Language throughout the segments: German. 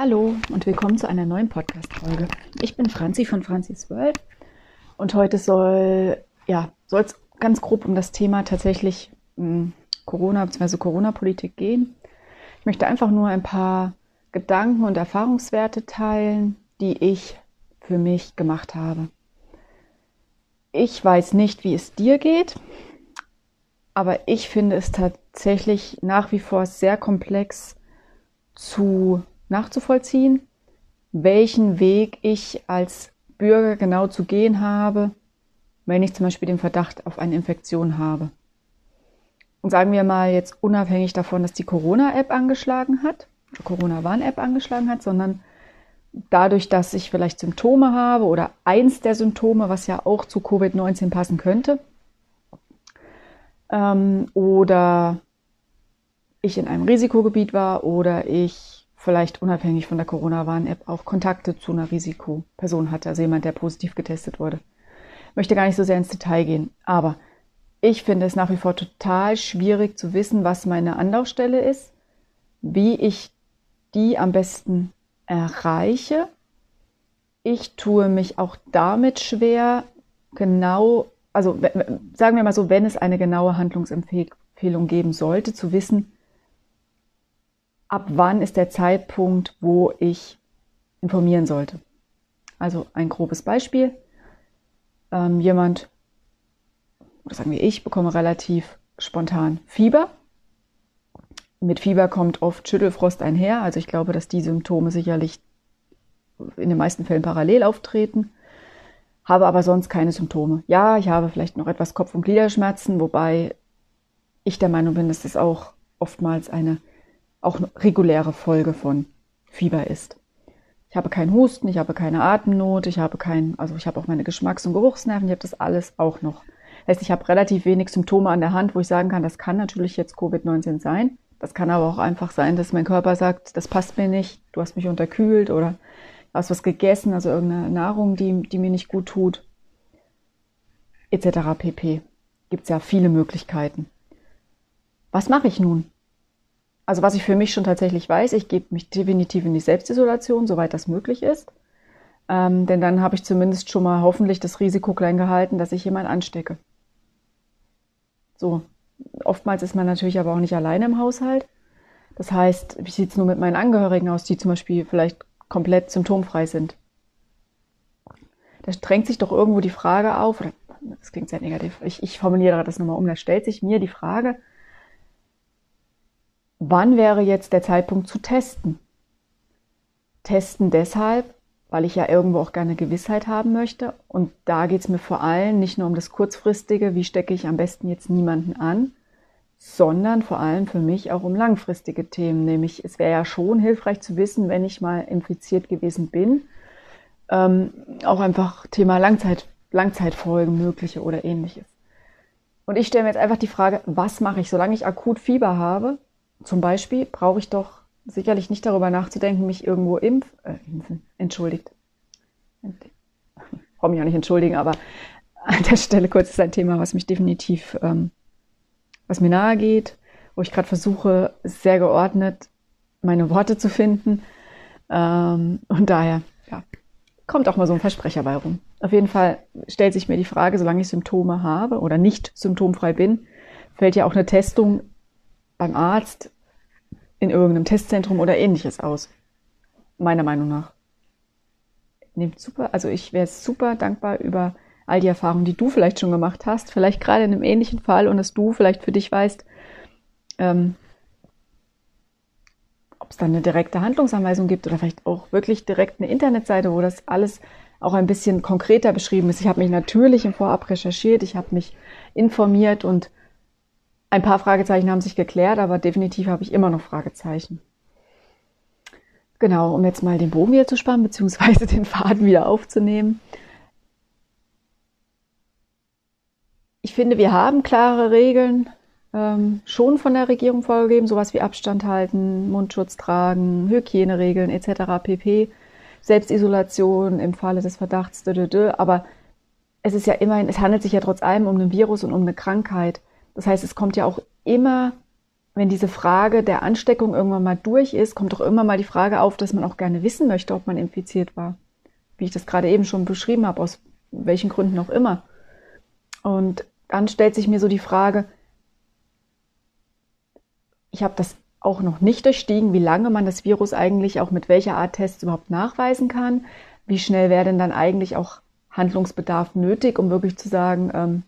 Hallo und willkommen zu einer neuen Podcast-Folge. Ich bin Franzi von Franzis World und heute soll ja soll es ganz grob um das Thema tatsächlich mh, hm, Corona bzw. Corona-Politik gehen. Ich möchte einfach nur ein paar Gedanken und Erfahrungswerte teilen, die ich für mich gemacht habe. Ich weiß nicht, wie es dir geht, aber ich finde es tatsächlich nach wie vor sehr komplex zu nachzuvollziehen, welchen Weg ich als Bürger genau zu gehen habe, wenn ich zum Beispiel den Verdacht auf eine Infektion habe. Und sagen wir mal jetzt unabhängig davon, dass die Corona-App angeschlagen hat, Corona-Warn-App angeschlagen hat, sondern dadurch, dass ich vielleicht Symptome habe oder eins der Symptome, was ja auch zu Covid-19 passen könnte, ähm, oder ich in einem Risikogebiet war oder ich vielleicht unabhängig von der Corona-Warn-App auch Kontakte zu einer Risikoperson hatte, also jemand, der positiv getestet wurde. Ich möchte gar nicht so sehr ins Detail gehen, aber ich finde es nach wie vor total schwierig zu wissen, was meine Anlaufstelle ist, wie ich die am besten erreiche. Ich tue mich auch damit schwer, genau, also sagen wir mal so, wenn es eine genaue Handlungsempfehlung geben sollte, zu wissen, ab wann ist der Zeitpunkt, wo ich informieren sollte. Also ein grobes Beispiel. Ähm, jemand, oder sagen wir ich, bekomme relativ spontan Fieber. Mit Fieber kommt oft Schüttelfrost einher. Also ich glaube, dass die Symptome sicherlich in den meisten Fällen parallel auftreten. Habe aber sonst keine Symptome. Ja, ich habe vielleicht noch etwas Kopf- und Gliederschmerzen, wobei ich der Meinung bin, dass das auch oftmals eine auch reguläre Folge von Fieber ist. Ich habe keinen Husten, ich habe keine Atemnot, ich habe kein, also ich habe auch meine Geschmacks- und Geruchsnerven, ich habe das alles auch noch. Das heißt, ich habe relativ wenig Symptome an der Hand, wo ich sagen kann, das kann natürlich jetzt Covid-19 sein. Das kann aber auch einfach sein, dass mein Körper sagt, das passt mir nicht, du hast mich unterkühlt oder hast was gegessen, also irgendeine Nahrung, die, die mir nicht gut tut, etc. pp. Gibt es ja viele Möglichkeiten. Was mache ich nun? Also was ich für mich schon tatsächlich weiß, ich gebe mich definitiv in die Selbstisolation, soweit das möglich ist. Ähm, denn dann habe ich zumindest schon mal hoffentlich das Risiko klein gehalten, dass ich jemand anstecke. So, oftmals ist man natürlich aber auch nicht alleine im Haushalt. Das heißt, wie sieht es nur mit meinen Angehörigen aus, die zum Beispiel vielleicht komplett symptomfrei sind? Da drängt sich doch irgendwo die Frage auf, oder das klingt sehr negativ, ich, ich formuliere das nochmal um, da stellt sich mir die Frage, wann wäre jetzt der Zeitpunkt zu testen? Testen deshalb, weil ich ja irgendwo auch gerne Gewissheit haben möchte. Und da geht es mir vor allem nicht nur um das kurzfristige, wie stecke ich am besten jetzt niemanden an, sondern vor allem für mich auch um langfristige Themen. Nämlich, es wäre ja schon hilfreich zu wissen, wenn ich mal infiziert gewesen bin, ähm, auch einfach Thema Langzeit, Langzeitfolgen mögliche oder ähnliches. Und ich stelle mir jetzt einfach die Frage, was mache ich, solange ich akut Fieber habe, zum Beispiel brauche ich doch sicherlich nicht darüber nachzudenken, mich irgendwo impf, äh, impfen, entschuldigt. Ich brauche mich auch nicht entschuldigen, aber an der Stelle kurz ist ein Thema, was mich definitiv, ähm, was mir nahe geht, wo ich gerade versuche, sehr geordnet meine Worte zu finden. Ähm, und daher, ja, kommt auch mal so ein Versprecher bei rum. Auf jeden Fall stellt sich mir die Frage, solange ich Symptome habe oder nicht symptomfrei bin, fällt ja auch eine Testung beim Arzt, in irgendeinem Testzentrum oder ähnliches aus. Meiner Meinung nach. Nimmt super, also ich wäre super dankbar über all die Erfahrungen, die du vielleicht schon gemacht hast, vielleicht gerade in einem ähnlichen Fall und dass du vielleicht für dich weißt, ähm, ob es da eine direkte Handlungsanweisung gibt oder vielleicht auch wirklich direkt eine Internetseite, wo das alles auch ein bisschen konkreter beschrieben ist. Ich habe mich natürlich im Vorab recherchiert, ich habe mich informiert und ein paar Fragezeichen haben sich geklärt, aber definitiv habe ich immer noch Fragezeichen. Genau, um jetzt mal den Bogen wieder zu spannen, beziehungsweise den Faden wieder aufzunehmen. Ich finde, wir haben klare Regeln ähm, schon von der Regierung vorgegeben, sowas wie Abstand halten, Mundschutz tragen, Hygieneregeln etc. pp. Selbstisolation im Falle des Verdachts, aber es ist ja immerhin, es handelt sich ja trotz allem um ein Virus und um eine Krankheit. Das heißt, es kommt ja auch immer wenn diese Frage der Ansteckung irgendwann mal durch ist, kommt doch immer mal die Frage auf, dass man auch gerne wissen möchte, ob man infiziert war. Wie ich das gerade eben schon beschrieben habe, aus welchen Gründen auch immer. Und dann stellt sich mir so die Frage, ich habe das auch noch nicht durchstiegen, wie lange man das Virus eigentlich auch mit welcher Art Tests überhaupt nachweisen kann. Wie schnell wäre denn dann eigentlich auch Handlungsbedarf nötig, um wirklich zu sagen, ähm,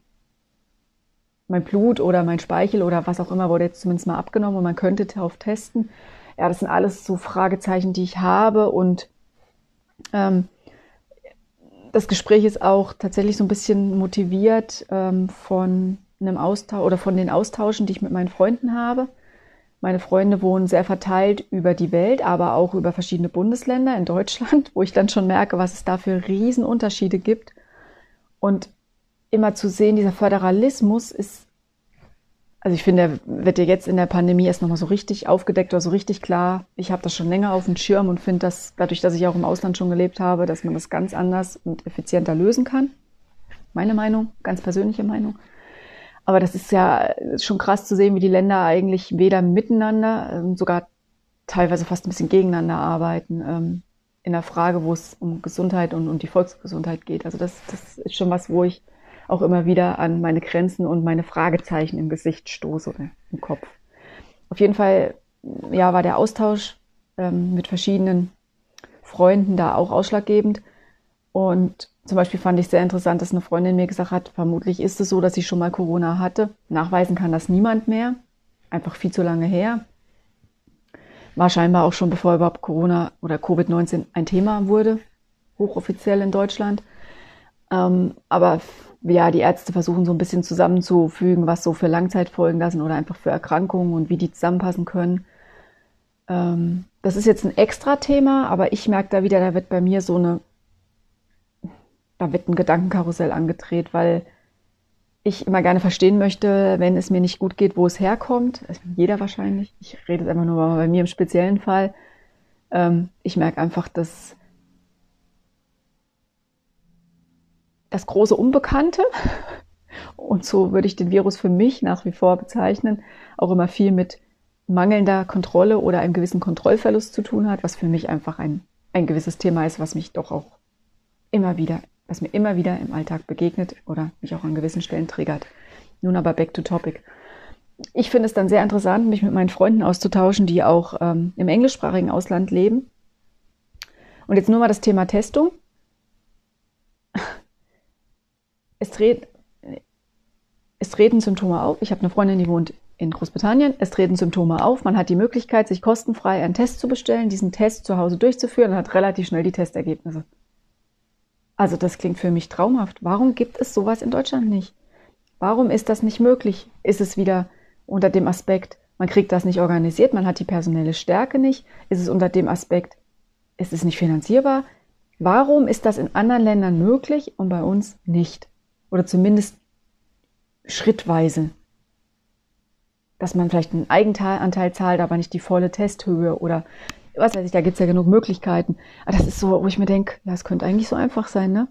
mein Blut oder mein Speichel oder was auch immer wurde jetzt zumindest mal abgenommen und man könnte darauf testen. Ja, das sind alles so Fragezeichen, die ich habe und ähm, das Gespräch ist auch tatsächlich so ein bisschen motiviert ähm, von einem Austausch oder von den Austauschen, die ich mit meinen Freunden habe. Meine Freunde wohnen sehr verteilt über die Welt, aber auch über verschiedene Bundesländer in Deutschland, wo ich dann schon merke, was es da für Riesenunterschiede gibt. Und immer zu sehen, dieser Föderalismus ist, also ich finde, er wird ja jetzt in der Pandemie erst nochmal so richtig aufgedeckt oder so richtig klar. Ich habe das schon länger auf dem Schirm und finde das, dadurch, dass ich auch im Ausland schon gelebt habe, dass man das ganz anders und effizienter lösen kann. Meine Meinung, ganz persönliche Meinung. Aber das ist ja schon krass zu sehen, wie die Länder eigentlich weder miteinander, ähm, sogar teilweise fast ein bisschen gegeneinander arbeiten. Ähm, in der Frage, wo es um Gesundheit und um die Volksgesundheit geht. Also das, das ist schon was, wo ich auch immer wieder an meine Grenzen und meine Fragezeichen im Gesicht stoße oder im Kopf. Auf jeden Fall, ja, war der Austausch ähm, mit verschiedenen Freunden da auch ausschlaggebend. Und zum Beispiel fand ich sehr interessant, dass eine Freundin mir gesagt hat, vermutlich ist es so, dass sie schon mal Corona hatte. Nachweisen kann das niemand mehr. Einfach viel zu lange her. War scheinbar auch schon bevor überhaupt Corona oder Covid-19 ein Thema wurde, hochoffiziell in Deutschland. Ähm, aber ja, die Ärzte versuchen so ein bisschen zusammenzufügen, was so für Langzeitfolgen da sind oder einfach für Erkrankungen und wie die zusammenpassen können. Ähm, das ist jetzt ein extra Thema, aber ich merke da wieder, da wird bei mir so eine, da wird ein Gedankenkarussell angedreht, weil ich immer gerne verstehen möchte, wenn es mir nicht gut geht, wo es herkommt. Also jeder wahrscheinlich. Ich rede jetzt einfach nur bei mir im speziellen Fall. Ähm, ich merke einfach, dass das große Unbekannte, und so würde ich den Virus für mich nach wie vor bezeichnen, auch immer viel mit mangelnder Kontrolle oder einem gewissen Kontrollverlust zu tun hat, was für mich einfach ein, ein gewisses Thema ist, was mich doch auch immer wieder, was mir immer wieder im Alltag begegnet oder mich auch an gewissen Stellen triggert. Nun aber back to topic. Ich finde es dann sehr interessant, mich mit meinen Freunden auszutauschen, die auch ähm, im englischsprachigen Ausland leben. Und jetzt nur mal das Thema Testung es, dreht, es treten Symptome auf. Ich habe eine Freundin, die wohnt in Großbritannien. Es treten Symptome auf. Man hat die Möglichkeit, sich kostenfrei einen Test zu bestellen, diesen Test zu Hause durchzuführen und hat relativ schnell die Testergebnisse. Also das klingt für mich traumhaft. Warum gibt es sowas in Deutschland nicht? Warum ist das nicht möglich? Ist es wieder unter dem Aspekt, man kriegt das nicht organisiert, man hat die personelle Stärke nicht? Ist es unter dem Aspekt, ist es nicht finanzierbar? Warum ist das in anderen Ländern möglich und bei uns nicht? Oder zumindest schrittweise. Dass man vielleicht einen Eigenanteil zahlt, aber nicht die volle Testhöhe oder was weiß ich, da gibt es ja genug Möglichkeiten. Aber das ist so, wo ich mir denke, ja, es könnte eigentlich so einfach sein, ne?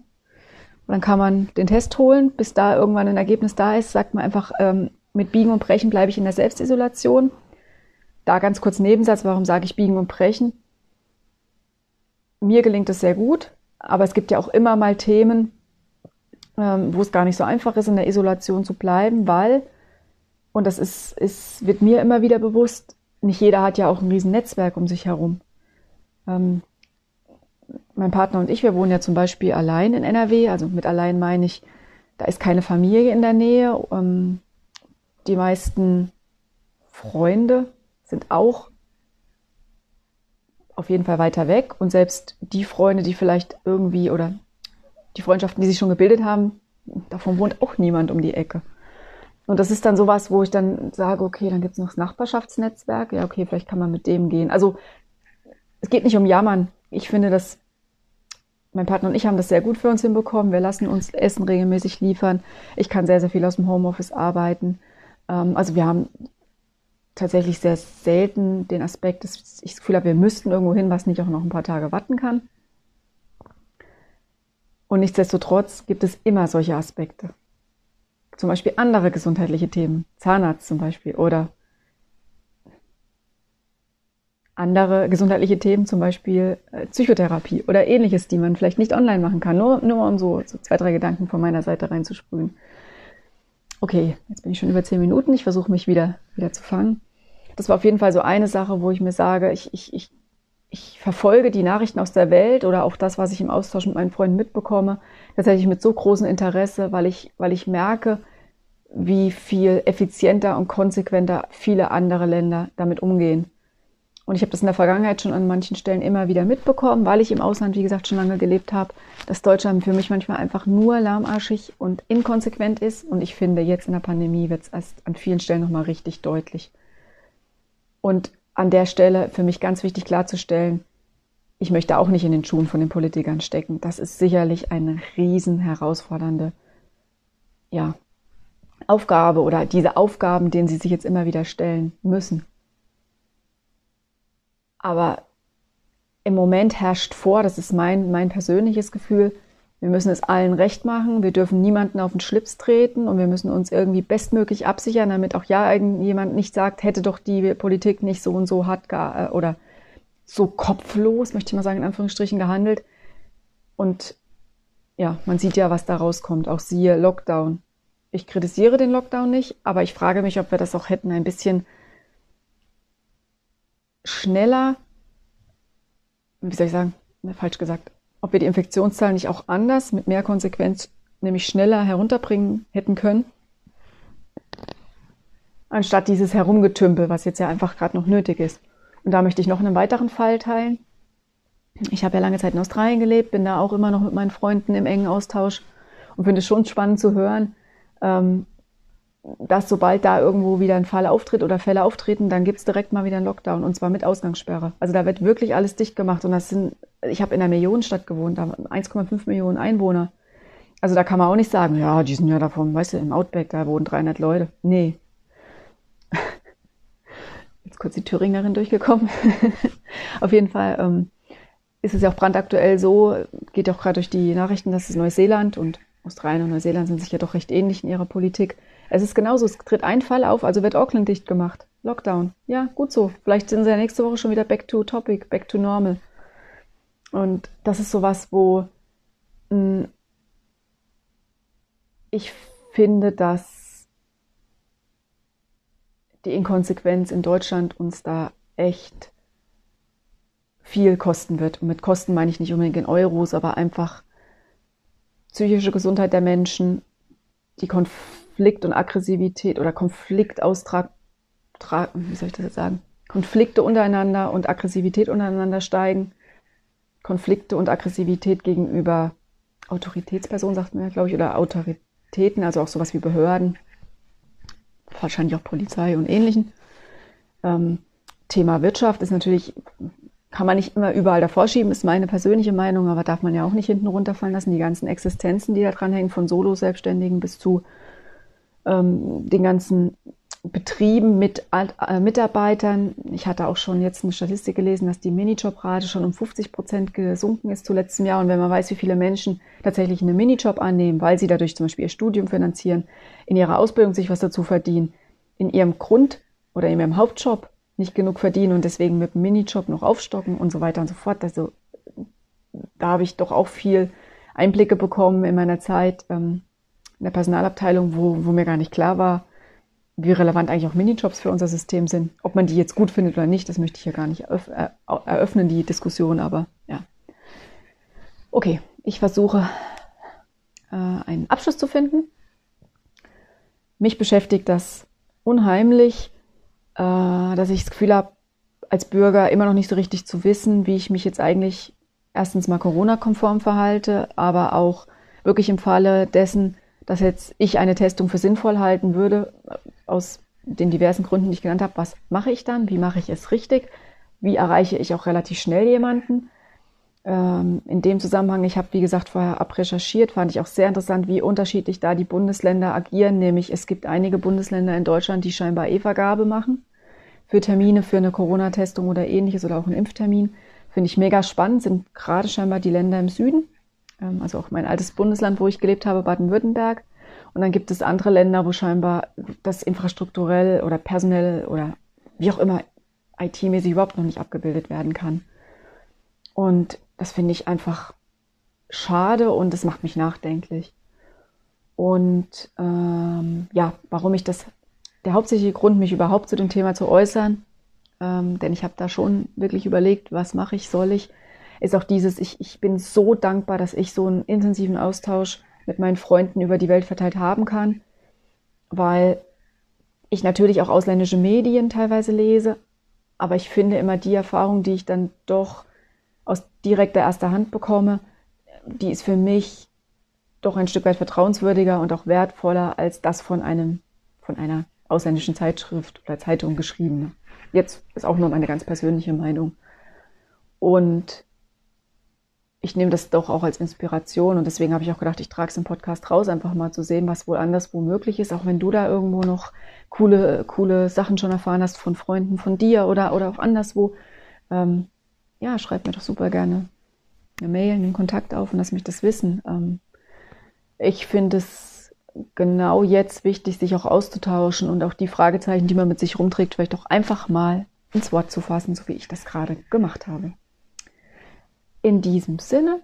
Und dann kann man den Test holen, bis da irgendwann ein Ergebnis da ist, sagt man einfach, ähm, mit Biegen und Brechen bleibe ich in der Selbstisolation. Da ganz kurz Nebensatz, warum sage ich Biegen und Brechen? Mir gelingt es sehr gut, aber es gibt ja auch immer mal Themen, wo es gar nicht so einfach ist, in der Isolation zu bleiben, weil, und das ist, ist, wird mir immer wieder bewusst, nicht jeder hat ja auch ein riesen Netzwerk um sich herum. Ähm, mein Partner und ich, wir wohnen ja zum Beispiel allein in NRW, also mit allein meine ich, da ist keine Familie in der Nähe. Ähm, die meisten Freunde sind auch auf jeden Fall weiter weg und selbst die Freunde, die vielleicht irgendwie oder die Freundschaften, die sich schon gebildet haben, davon wohnt auch niemand um die Ecke. Und das ist dann sowas, wo ich dann sage, okay, dann gibt es noch das Nachbarschaftsnetzwerk. Ja, okay, vielleicht kann man mit dem gehen. Also es geht nicht um Jammern. Ich finde, dass mein Partner und ich haben das sehr gut für uns hinbekommen. Wir lassen uns Essen regelmäßig liefern. Ich kann sehr, sehr viel aus dem Homeoffice arbeiten. Ähm, also wir haben tatsächlich sehr selten den Aspekt, dass ich das Gefühl habe, wir müssten irgendwo hin, was nicht auch noch ein paar Tage warten kann. Und nichtsdestotrotz gibt es immer solche Aspekte. Zum Beispiel andere gesundheitliche Themen, Zahnarzt zum Beispiel oder andere gesundheitliche Themen, zum Beispiel äh, Psychotherapie oder ähnliches, die man vielleicht nicht online machen kann. Nur, nur um so, so zwei, drei Gedanken von meiner Seite reinzusprühen. Okay, jetzt bin ich schon über zehn Minuten. Ich versuche mich wieder, wieder zu fangen. Das war auf jeden Fall so eine Sache, wo ich mir sage, ich, ich, ich, ich verfolge die Nachrichten aus der Welt oder auch das, was ich im Austausch mit meinen Freunden mitbekomme, tatsächlich mit so großem Interesse, weil ich, weil ich merke, wie viel effizienter und konsequenter viele andere Länder damit umgehen. Und ich habe das in der Vergangenheit schon an manchen Stellen immer wieder mitbekommen, weil ich im Ausland, wie gesagt, schon lange gelebt habe, dass Deutschland für mich manchmal einfach nur lahmarschig und inkonsequent ist. Und ich finde, jetzt in der Pandemie wird es erst an vielen Stellen nochmal richtig deutlich. Und an der Stelle für mich ganz wichtig klarzustellen, ich möchte auch nicht in den Schuhen von den Politikern stecken. Das ist sicherlich eine riesen herausfordernde ja, Aufgabe oder diese Aufgaben, denen sie sich jetzt immer wieder stellen müssen. Aber im Moment herrscht vor, das ist mein, mein persönliches Gefühl, wir müssen es allen recht machen, wir dürfen niemanden auf den Schlips treten und wir müssen uns irgendwie bestmöglich absichern, damit auch ja irgendjemand nicht sagt, hätte doch die Politik nicht so und so hart äh, oder so kopflos, möchte ich mal sagen, in Anführungsstrichen gehandelt. Und ja, man sieht ja, was da rauskommt. Auch siehe Lockdown. Ich kritisiere den Lockdown nicht, aber ich frage mich, ob wir das auch hätten ein bisschen schneller, wie soll ich sagen, falsch gesagt, ob wir die Infektionszahlen nicht auch anders, mit mehr Konsequenz, nämlich schneller herunterbringen hätten können, anstatt dieses Herumgetümpel, was jetzt ja einfach gerade noch nötig ist. Und da möchte ich noch einen weiteren Fall teilen. Ich habe ja lange Zeit in Australien gelebt, bin da auch immer noch mit meinen Freunden im engen Austausch und finde es schon spannend zu hören, ähm, dass sobald da irgendwo wieder ein Fall auftritt oder Fälle auftreten, dann gibt's direkt mal wieder einen Lockdown und zwar mit Ausgangssperre. Also da wird wirklich alles dicht gemacht und das sind, ich habe in einer Millionenstadt gewohnt, da 1,5 Millionen Einwohner. Also da kann man auch nicht sagen, ja, die sind ja davon, weißt du, im Outback, da wohnen 300 Leute. Nee. Jetzt kurz die Thüringerin durchgekommen. Auf jeden Fall ähm, ist es ja auch brandaktuell so, geht auch gerade durch die Nachrichten, dass es Neuseeland und Australien und Neuseeland sind sich ja doch recht ähnlich in ihrer Politik es ist genauso, es tritt ein Fall auf, also wird Auckland dicht gemacht. Lockdown. Ja, gut so. Vielleicht sind sie ja nächste Woche schon wieder back to topic, back to normal. Und das ist sowas, wo mh, hm, ich finde, dass die Inkonsequenz in Deutschland uns da echt viel kosten wird. Und mit Kosten meine ich nicht unbedingt in Euros, aber einfach psychische Gesundheit der Menschen, die Konflikte Konflikt und Aggressivität oder Konfliktaustrag, wie soll ich das jetzt sagen? Konflikte untereinander und Aggressivität untereinander steigen. Konflikte und Aggressivität gegenüber Autoritätspersonen, sagt man ja, glaube ich, oder Autoritäten, also auch sowas wie Behörden, wahrscheinlich auch Polizei und ähnlichen. Ähm, Thema Wirtschaft ist natürlich, kann man nicht immer überall davor schieben, ist meine persönliche Meinung, aber darf man ja auch nicht hinten runterfallen lassen. Die ganzen Existenzen, die da dranhängen, von Solo-Selbstständigen bis zu ähm, den ganzen Betrieben mit äh, Mitarbeitern. Ich hatte auch schon jetzt eine Statistik gelesen, dass die Minijobrate schon um 50 Prozent gesunken ist zu letztem Jahr. Und wenn man weiß, wie viele Menschen tatsächlich einen Minijob annehmen, weil sie dadurch zum Beispiel ihr Studium finanzieren, in ihrer Ausbildung sich was dazu verdienen, in ihrem Grund- oder in ihrem Hauptjob nicht genug verdienen und deswegen mit dem Minijob noch aufstocken und so weiter und so fort. Also da habe ich doch auch viel Einblicke bekommen in meiner Zeit. Ähm, in der Personalabteilung, wo, wo mir gar nicht klar war, wie relevant eigentlich auch Minijobs für unser System sind. Ob man die jetzt gut findet oder nicht, das möchte ich ja gar nicht eröffnen, die Diskussion, aber ja. Okay, ich versuche äh, einen Abschluss zu finden. Mich beschäftigt das unheimlich, äh, dass ich das Gefühl habe, als Bürger immer noch nicht so richtig zu wissen, wie ich mich jetzt eigentlich erstens mal Corona-konform verhalte, aber auch wirklich im Falle dessen, dass jetzt ich eine Testung für sinnvoll halten würde, aus den diversen Gründen, die ich genannt habe, was mache ich dann? Wie mache ich es richtig? Wie erreiche ich auch relativ schnell jemanden? Ähm, in dem Zusammenhang, ich habe, wie gesagt, vorher abrecherchiert, fand ich auch sehr interessant, wie unterschiedlich da die Bundesländer agieren. Nämlich es gibt einige Bundesländer in Deutschland, die scheinbar E-Vergabe machen für Termine für eine Corona-Testung oder ähnliches oder auch einen Impftermin. Finde ich mega spannend, sind gerade scheinbar die Länder im Süden. Ähm, also auch mein altes Bundesland, wo ich gelebt habe, Baden-Württemberg. Und dann gibt es andere Länder, wo scheinbar das infrastrukturell oder personell oder wie auch immer IT-mäßig überhaupt noch nicht abgebildet werden kann. Und das finde ich einfach schade und es macht mich nachdenklich. Und ähm, ja, warum ich das, der hauptsächliche Grund, mich überhaupt zu dem Thema zu äußern, ähm, denn ich habe da schon wirklich überlegt, was mache ich, soll ich, ist auch dieses, ich, ich bin so dankbar, dass ich so einen intensiven Austausch mit meinen Freunden über die Welt verteilt haben kann, weil ich natürlich auch ausländische Medien teilweise lese, aber ich finde immer die Erfahrung, die ich dann doch aus direkter erster Hand bekomme, die ist für mich doch ein Stück weit vertrauenswürdiger und auch wertvoller als das von einem, von einer ausländischen Zeitschrift oder Zeitung geschriebene. Jetzt ist auch nur meine ganz persönliche Meinung. Und ich nehme das doch auch als Inspiration und deswegen habe ich auch gedacht, ich trage es im Podcast raus, einfach mal zu sehen, was wohl anderswo möglich ist, auch wenn du da irgendwo noch coole, coole Sachen schon erfahren hast von Freunden von dir oder, oder auch anderswo. Ähm, ja, schreib mir doch super gerne eine Mail, einen Kontakt auf und lass mich das wissen. Ähm, ich finde es genau jetzt wichtig, sich auch auszutauschen und auch die Fragezeichen, die man mit sich rumträgt, vielleicht auch einfach mal ins Wort zu fassen, so wie ich das gerade gemacht habe. In diesem Sinne,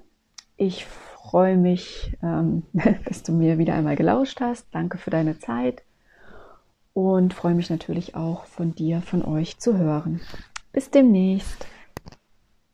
ich freue mich, ähm, dass du mir wieder einmal gelauscht hast. Danke für deine Zeit und freue mich natürlich auch von dir, von euch zu hören. Bis demnächst.